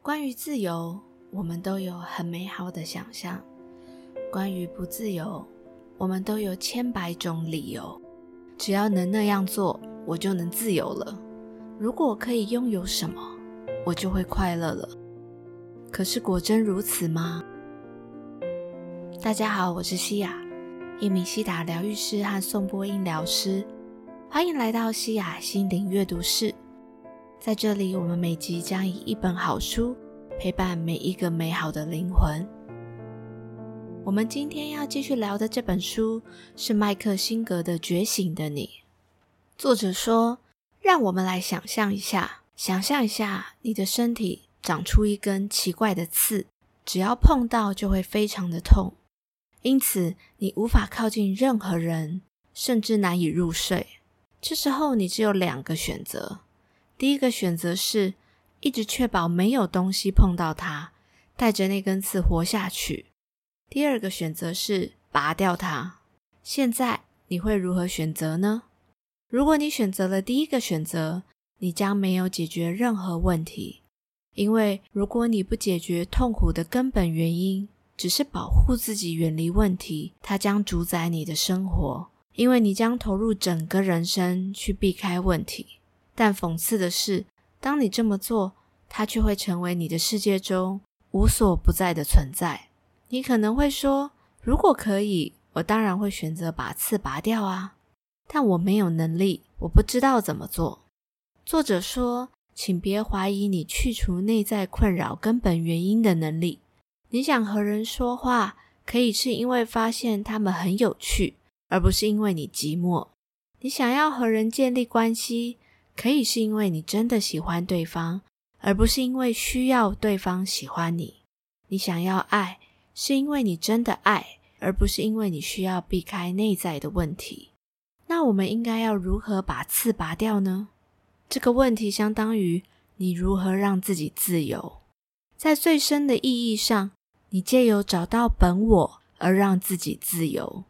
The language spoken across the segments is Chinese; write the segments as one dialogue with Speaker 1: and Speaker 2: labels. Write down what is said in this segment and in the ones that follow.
Speaker 1: 关于自由，我们都有很美好的想象；关于不自由，我们都有千百种理由。只要能那样做，我就能自由了。如果可以拥有什么，我就会快乐了。可是果真如此吗？大家好，我是西雅，一名西达疗愈师和颂波音疗师。欢迎来到西雅心灵阅读室。在这里，我们每集将以一本好书陪伴每一个美好的灵魂。我们今天要继续聊的这本书是麦克辛格的《觉醒的你》。作者说：“让我们来想象一下，想象一下你的身体长出一根奇怪的刺，只要碰到就会非常的痛，因此你无法靠近任何人，甚至难以入睡。这时候你只有两个选择。”第一个选择是一直确保没有东西碰到它，带着那根刺活下去。第二个选择是拔掉它。现在你会如何选择呢？如果你选择了第一个选择，你将没有解决任何问题，因为如果你不解决痛苦的根本原因，只是保护自己远离问题，它将主宰你的生活，因为你将投入整个人生去避开问题。但讽刺的是，当你这么做，它却会成为你的世界中无所不在的存在。你可能会说：“如果可以，我当然会选择把刺拔掉啊。”但我没有能力，我不知道怎么做。作者说：“请别怀疑你去除内在困扰根本原因的能力。你想和人说话，可以是因为发现他们很有趣，而不是因为你寂寞。你想要和人建立关系。”可以是因为你真的喜欢对方，而不是因为需要对方喜欢你。你想要爱，是因为你真的爱，而不是因为你需要避开内在的问题。那我们应该要如何把刺拔掉呢？这个问题相当于你如何让自己自由。在最深的意义上，你借由找到本我而让自己自由。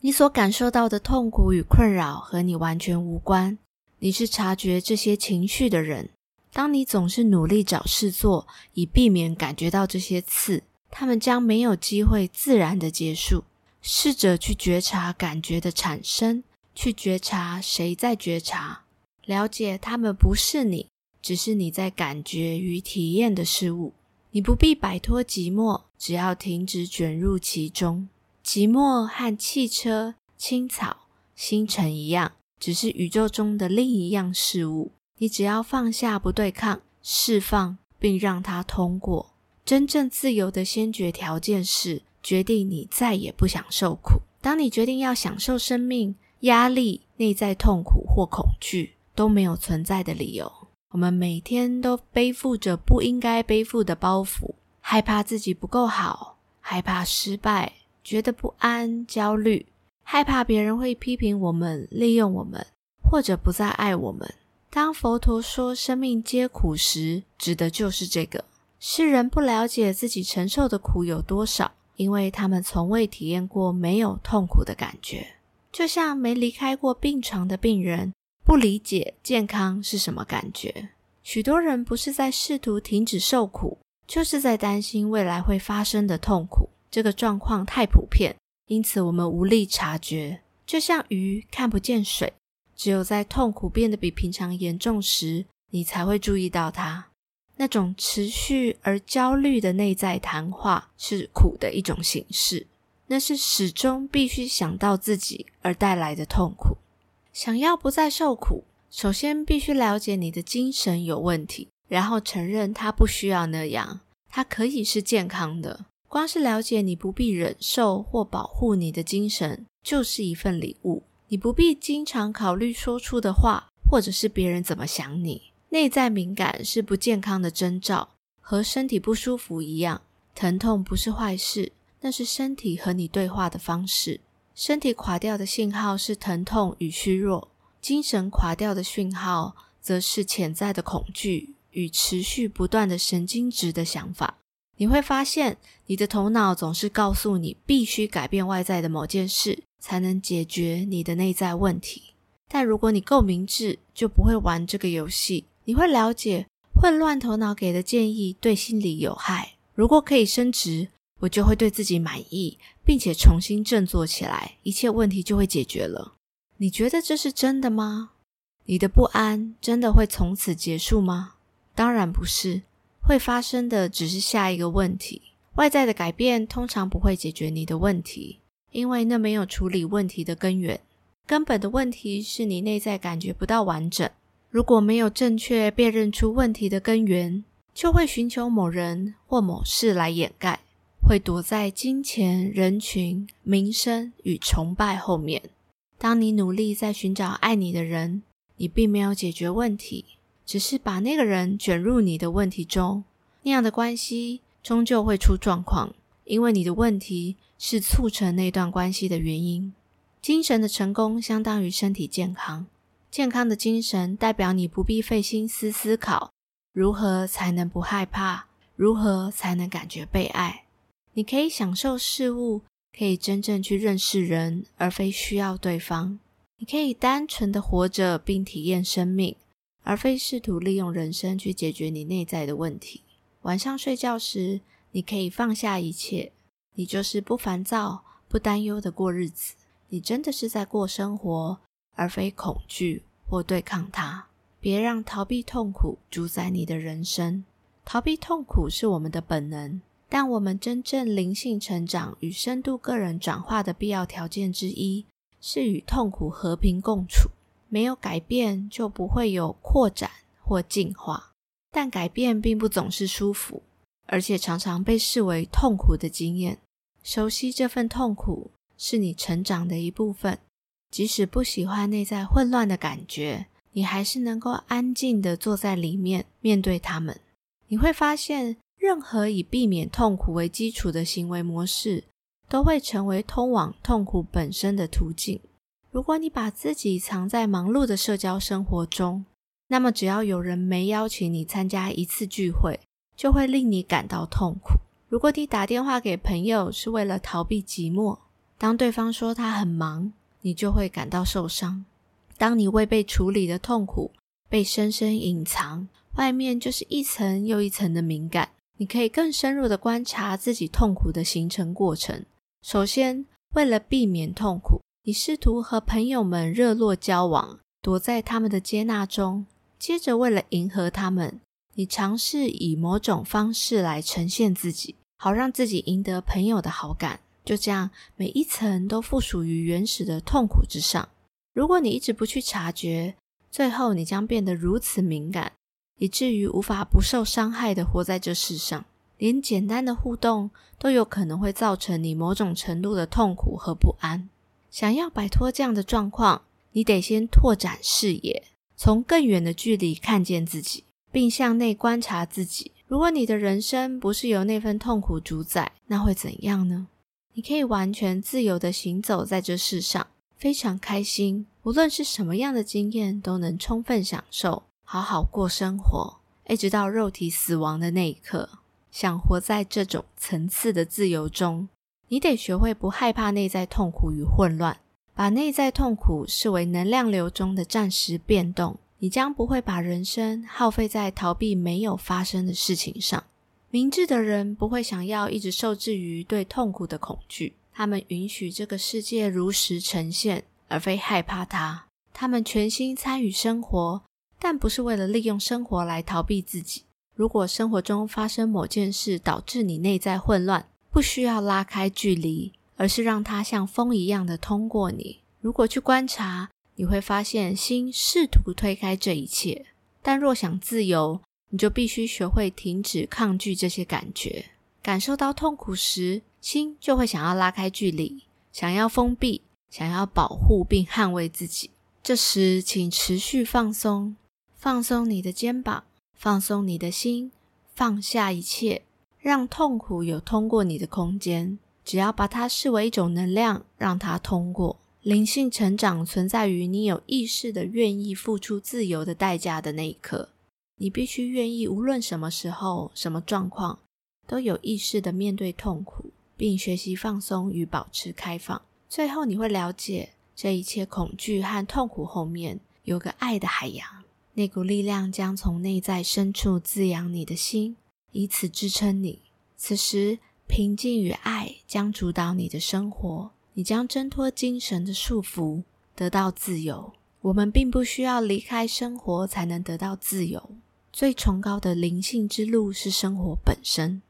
Speaker 1: 你所感受到的痛苦与困扰和你完全无关。你是察觉这些情绪的人。当你总是努力找事做，以避免感觉到这些刺，他们将没有机会自然的结束。试着去觉察感觉的产生，去觉察谁在觉察，了解他们不是你，只是你在感觉与体验的事物。你不必摆脱寂寞，只要停止卷入其中。寂寞和汽车、青草、星辰一样。只是宇宙中的另一样事物。你只要放下，不对抗，释放，并让它通过。真正自由的先决条件是决定你再也不想受苦。当你决定要享受生命，压力、内在痛苦或恐惧都没有存在的理由。我们每天都背负着不应该背负的包袱，害怕自己不够好，害怕失败，觉得不安、焦虑。害怕别人会批评我们、利用我们，或者不再爱我们。当佛陀说“生命皆苦”时，指的就是这个。世人不了解自己承受的苦有多少，因为他们从未体验过没有痛苦的感觉。就像没离开过病床的病人，不理解健康是什么感觉。许多人不是在试图停止受苦，就是在担心未来会发生的痛苦。这个状况太普遍。因此，我们无力察觉，就像鱼看不见水。只有在痛苦变得比平常严重时，你才会注意到它。那种持续而焦虑的内在谈话是苦的一种形式，那是始终必须想到自己而带来的痛苦。想要不再受苦，首先必须了解你的精神有问题，然后承认它不需要那样，它可以是健康的。光是了解你不必忍受或保护你的精神，就是一份礼物。你不必经常考虑说出的话，或者是别人怎么想你。内在敏感是不健康的征兆，和身体不舒服一样。疼痛不是坏事，那是身体和你对话的方式。身体垮掉的信号是疼痛与虚弱，精神垮掉的讯号则是潜在的恐惧与持续不断的神经质的想法。你会发现，你的头脑总是告诉你必须改变外在的某件事，才能解决你的内在问题。但如果你够明智，就不会玩这个游戏。你会了解，混乱头脑给的建议对心理有害。如果可以升职，我就会对自己满意，并且重新振作起来，一切问题就会解决了。你觉得这是真的吗？你的不安真的会从此结束吗？当然不是，会发生的只是下一个问题。外在的改变通常不会解决你的问题，因为那没有处理问题的根源。根本的问题是你内在感觉不到完整。如果没有正确辨认出问题的根源，就会寻求某人或某事来掩盖，会躲在金钱、人群、名声与崇拜后面。当你努力在寻找爱你的人，你并没有解决问题，只是把那个人卷入你的问题中。那样的关系终究会出状况，因为你的问题是促成那段关系的原因。精神的成功相当于身体健康。健康的精神代表你不必费心思思考如何才能不害怕，如何才能感觉被爱。你可以享受事物，可以真正去认识人，而非需要对方。你可以单纯的活着并体验生命，而非试图利用人生去解决你内在的问题。晚上睡觉时，你可以放下一切，你就是不烦躁、不担忧的过日子。你真的是在过生活，而非恐惧或对抗它。别让逃避痛苦主宰你的人生。逃避痛苦是我们的本能，但我们真正灵性成长与深度个人转化的必要条件之一是与痛苦和平共处。没有改变，就不会有扩展或进化。但改变并不总是舒服，而且常常被视为痛苦的经验。熟悉这份痛苦。是你成长的一部分。即使不喜欢内在混乱的感觉，你还是能够安静的坐在里面面对他们。你会发现，任何以避免痛苦为基础的行为模式，都会成为通往痛苦本身的途径。如果你把自己藏在忙碌的社交生活中，那么只要有人没邀请你参加一次聚会，就会令你感到痛苦。如果你打电话给朋友是为了逃避寂寞，当对方说他很忙，你就会感到受伤。当你未被处理的痛苦被深深隐藏，外面就是一层又一层的敏感。你可以更深入的观察自己痛苦的形成过程。首先，为了避免痛苦，你试图和朋友们热络交往，躲在他们的接纳中。接着，为了迎合他们，你尝试以某种方式来呈现自己，好让自己赢得朋友的好感。就这样，每一层都附属于原始的痛苦之上。如果你一直不去察觉，最后你将变得如此敏感，以至于无法不受伤害的活在这世上。连简单的互动都有可能会造成你某种程度的痛苦和不安。想要摆脱这样的状况，你得先拓展视野，从更远的距离看见自己，并向内观察自己。如果你的人生不是由那份痛苦主宰，那会怎样呢？你可以完全自由的行走在这世上，非常开心。无论是什么样的经验，都能充分享受，好好过生活，一直到肉体死亡的那一刻。想活在这种层次的自由中，你得学会不害怕内在痛苦与混乱，把内在痛苦视为能量流中的暂时变动。你将不会把人生耗费在逃避没有发生的事情上。明智的人不会想要一直受制于对痛苦的恐惧，他们允许这个世界如实呈现，而非害怕它。他们全心参与生活，但不是为了利用生活来逃避自己。如果生活中发生某件事导致你内在混乱，不需要拉开距离，而是让它像风一样的通过你。如果去观察，你会发现心试图推开这一切，但若想自由。你就必须学会停止抗拒这些感觉。感受到痛苦时，心就会想要拉开距离，想要封闭，想要保护并捍卫自己。这时，请持续放松，放松你的肩膀，放松你的心，放下一切，让痛苦有通过你的空间。只要把它视为一种能量，让它通过。灵性成长存在于你有意识的愿意付出自由的代价的那一刻。你必须愿意，无论什么时候、什么状况，都有意识的面对痛苦，并学习放松与保持开放。最后，你会了解，这一切恐惧和痛苦后面有个爱的海洋。那股力量将从内在深处滋养你的心，以此支撑你。此时，平静与爱将主导你的生活，你将挣脱精神的束缚，得到自由。我们并不需要离开生活才能得到自由。最崇高的灵性之路是生活本身。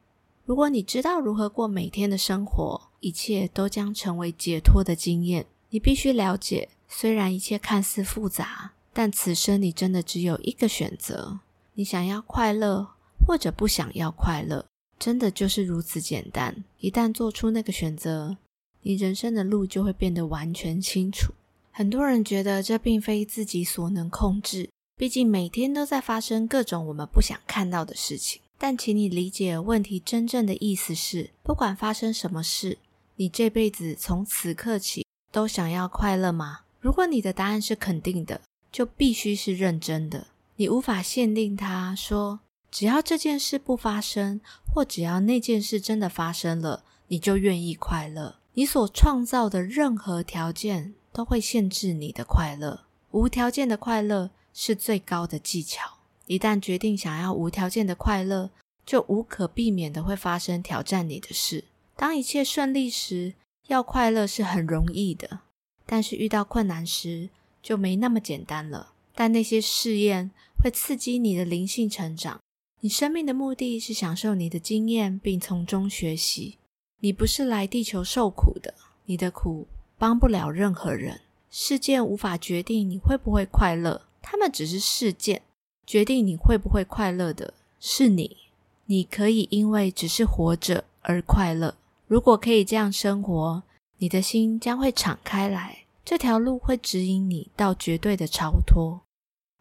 Speaker 1: 如果你知道如何过每天的生活，一切都将成为解脱的经验。你必须了解，虽然一切看似复杂，但此生你真的只有一个选择：你想要快乐，或者不想要快乐。真的就是如此简单。一旦做出那个选择，你人生的路就会变得完全清楚。很多人觉得这并非自己所能控制，毕竟每天都在发生各种我们不想看到的事情。但请你理解，问题真正的意思是：不管发生什么事，你这辈子从此刻起都想要快乐吗？如果你的答案是肯定的，就必须是认真的。你无法限定他说。只要这件事不发生，或只要那件事真的发生了，你就愿意快乐。你所创造的任何条件都会限制你的快乐。无条件的快乐是最高的技巧。一旦决定想要无条件的快乐，就无可避免的会发生挑战你的事。当一切顺利时，要快乐是很容易的；但是遇到困难时，就没那么简单了。但那些试验会刺激你的灵性成长。你生命的目的是享受你的经验，并从中学习。你不是来地球受苦的，你的苦帮不了任何人。事件无法决定你会不会快乐，他们只是事件。决定你会不会快乐的是你。你可以因为只是活着而快乐。如果可以这样生活，你的心将会敞开来，这条路会指引你到绝对的超脱。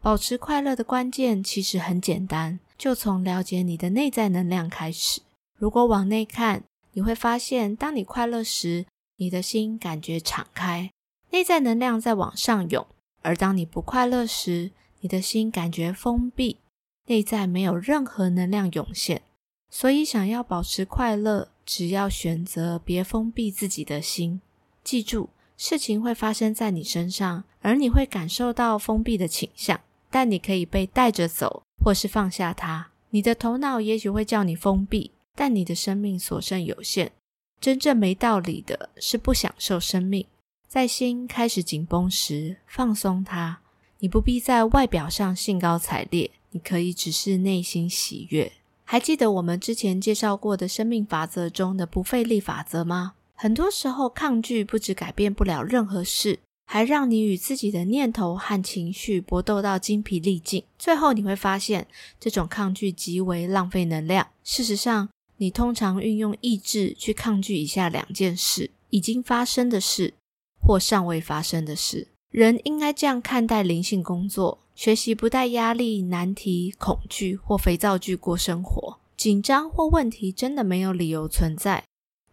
Speaker 1: 保持快乐的关键其实很简单。就从了解你的内在能量开始。如果往内看，你会发现，当你快乐时，你的心感觉敞开，内在能量在往上涌；而当你不快乐时，你的心感觉封闭，内在没有任何能量涌现。所以，想要保持快乐，只要选择别封闭自己的心。记住，事情会发生在你身上，而你会感受到封闭的倾向，但你可以被带着走。或是放下它，你的头脑也许会叫你封闭，但你的生命所剩有限。真正没道理的是不享受生命。在心开始紧绷时，放松它。你不必在外表上兴高采烈，你可以只是内心喜悦。还记得我们之前介绍过的生命法则中的不费力法则吗？很多时候，抗拒不止改变不了任何事。还让你与自己的念头和情绪搏斗到精疲力尽，最后你会发现这种抗拒极为浪费能量。事实上，你通常运用意志去抗拒以下两件事：已经发生的事或尚未发生的事。人应该这样看待灵性工作：学习不带压力、难题、恐惧或肥皂剧过生活。紧张或问题真的没有理由存在，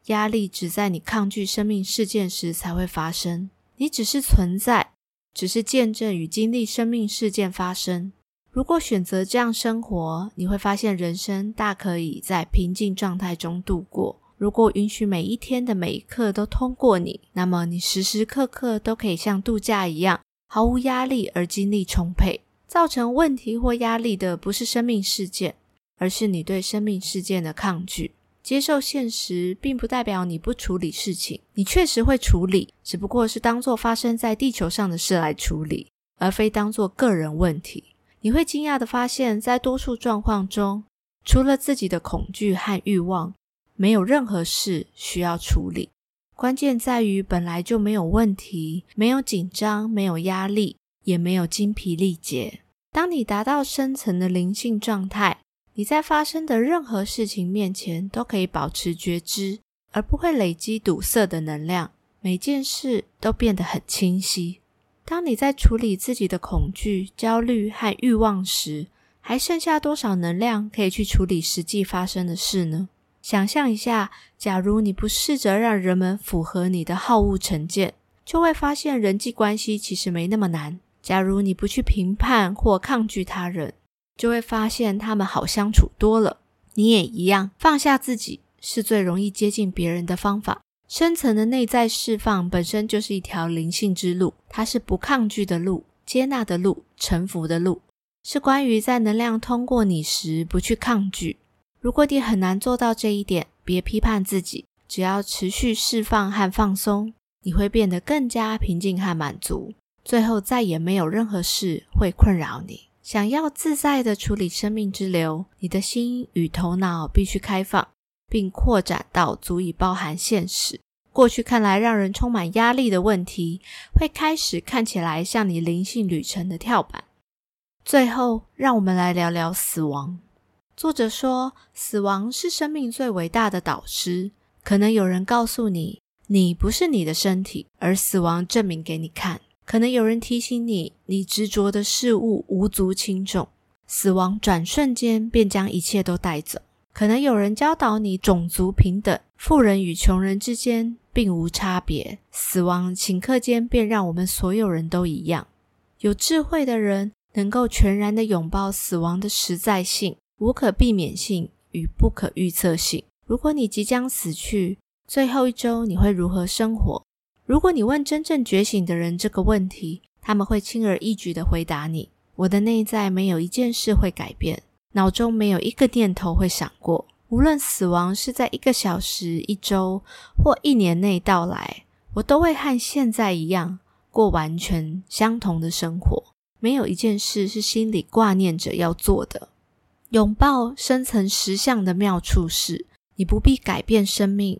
Speaker 1: 压力只在你抗拒生命事件时才会发生。你只是存在，只是见证与经历生命事件发生。如果选择这样生活，你会发现人生大可以在平静状态中度过。如果允许每一天的每一刻都通过你，那么你时时刻刻都可以像度假一样，毫无压力而精力充沛。造成问题或压力的不是生命事件，而是你对生命事件的抗拒。接受现实，并不代表你不处理事情，你确实会处理，只不过是当做发生在地球上的事来处理，而非当做个人问题。你会惊讶的发现，在多数状况中，除了自己的恐惧和欲望，没有任何事需要处理。关键在于本来就没有问题，没有紧张，没有压力，也没有精疲力竭。当你达到深层的灵性状态。你在发生的任何事情面前都可以保持觉知，而不会累积堵塞的能量。每件事都变得很清晰。当你在处理自己的恐惧、焦虑和欲望时，还剩下多少能量可以去处理实际发生的事呢？想象一下，假如你不试着让人们符合你的好恶成见，就会发现人际关系其实没那么难。假如你不去评判或抗拒他人。就会发现他们好相处多了。你也一样，放下自己是最容易接近别人的方法。深层的内在释放本身就是一条灵性之路，它是不抗拒的路、接纳的路、臣服的路。是关于在能量通过你时不去抗拒。如果你很难做到这一点，别批判自己，只要持续释放和放松，你会变得更加平静和满足。最后，再也没有任何事会困扰你。想要自在的处理生命之流，你的心与头脑必须开放，并扩展到足以包含现实。过去看来让人充满压力的问题，会开始看起来像你灵性旅程的跳板。最后，让我们来聊聊死亡。作者说，死亡是生命最伟大的导师。可能有人告诉你，你不是你的身体，而死亡证明给你看。可能有人提醒你，你执着的事物无足轻重，死亡转瞬间便将一切都带走。可能有人教导你，种族平等，富人与穷人之间并无差别，死亡顷刻间便让我们所有人都一样。有智慧的人能够全然的拥抱死亡的实在性、无可避免性与不可预测性。如果你即将死去，最后一周你会如何生活？如果你问真正觉醒的人这个问题，他们会轻而易举的回答你：“我的内在没有一件事会改变。”脑中没有一个念头会闪过，无论死亡是在一个小时、一周或一年内到来，我都会和现在一样过完全相同的生活。没有一件事是心里挂念着要做的。拥抱深层实相的妙处是，你不必改变生命，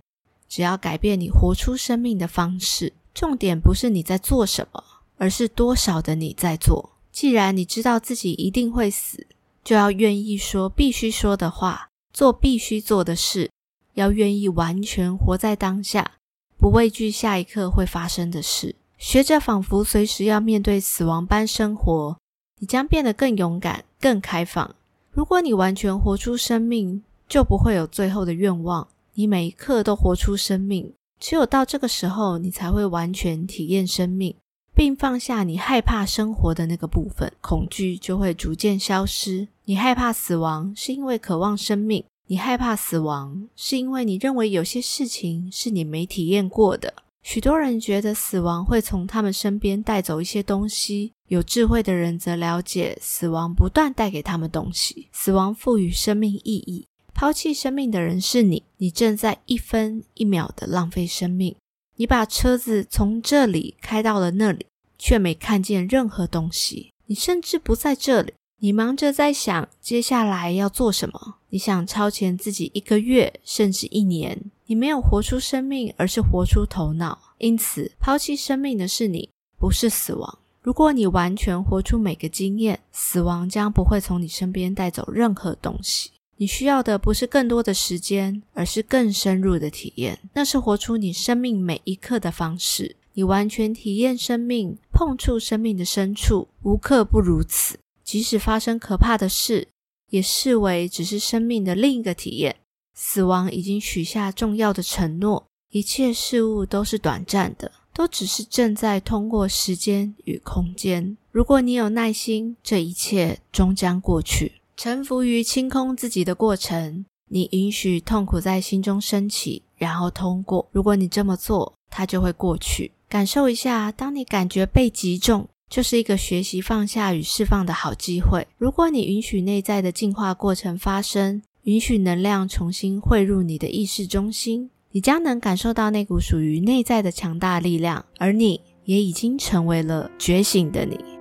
Speaker 1: 只要改变你活出生命的方式。重点不是你在做什么，而是多少的你在做。既然你知道自己一定会死。就要愿意说必须说的话，做必须做的事，要愿意完全活在当下，不畏惧下一刻会发生的事，学着仿佛随时要面对死亡般生活，你将变得更勇敢、更开放。如果你完全活出生命，就不会有最后的愿望。你每一刻都活出生命，只有到这个时候，你才会完全体验生命。并放下你害怕生活的那个部分，恐惧就会逐渐消失。你害怕死亡，是因为渴望生命；你害怕死亡，是因为你认为有些事情是你没体验过的。许多人觉得死亡会从他们身边带走一些东西，有智慧的人则了解死亡不断带给他们东西。死亡赋予生命意义，抛弃生命的人是你，你正在一分一秒的浪费生命。你把车子从这里开到了那里，却没看见任何东西。你甚至不在这里，你忙着在想接下来要做什么。你想超前自己一个月，甚至一年。你没有活出生命，而是活出头脑。因此，抛弃生命的是你，不是死亡。如果你完全活出每个经验，死亡将不会从你身边带走任何东西。你需要的不是更多的时间，而是更深入的体验。那是活出你生命每一刻的方式。你完全体验生命，碰触生命的深处，无刻不如此。即使发生可怕的事，也视为只是生命的另一个体验。死亡已经许下重要的承诺，一切事物都是短暂的，都只是正在通过时间与空间。如果你有耐心，这一切终将过去。臣服于清空自己的过程，你允许痛苦在心中升起，然后通过。如果你这么做，它就会过去。感受一下，当你感觉被击中，就是一个学习放下与释放的好机会。如果你允许内在的进化过程发生，允许能量重新汇入你的意识中心，你将能感受到那股属于内在的强大力量，而你也已经成为了觉醒的你。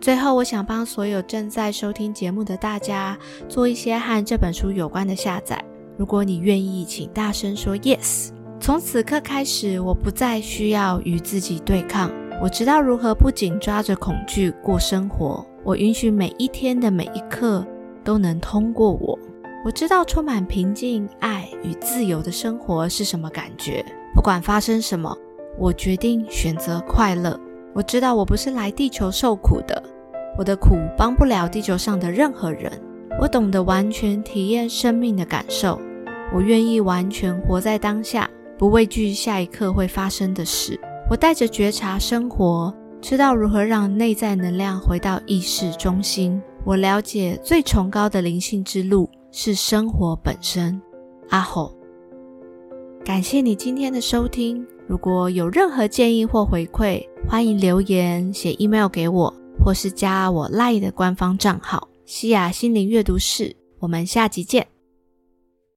Speaker 1: 最后，我想帮所有正在收听节目的大家做一些和这本书有关的下载。如果你愿意，请大声说 yes。从此刻开始，我不再需要与自己对抗。我知道如何不仅抓着恐惧过生活。我允许每一天的每一刻都能通过我。我知道充满平静、爱与自由的生活是什么感觉。不管发生什么，我决定选择快乐。我知道我不是来地球受苦的，我的苦帮不了地球上的任何人。我懂得完全体验生命的感受，我愿意完全活在当下，不畏惧下一刻会发生的事。我带着觉察生活，知道如何让内在能量回到意识中心。我了解最崇高的灵性之路是生活本身。阿吼，感谢你今天的收听。如果有任何建议或回馈，欢迎留言、写 email 给我，或是加我赖的官方账号“西雅心灵阅读室”。我们下集见。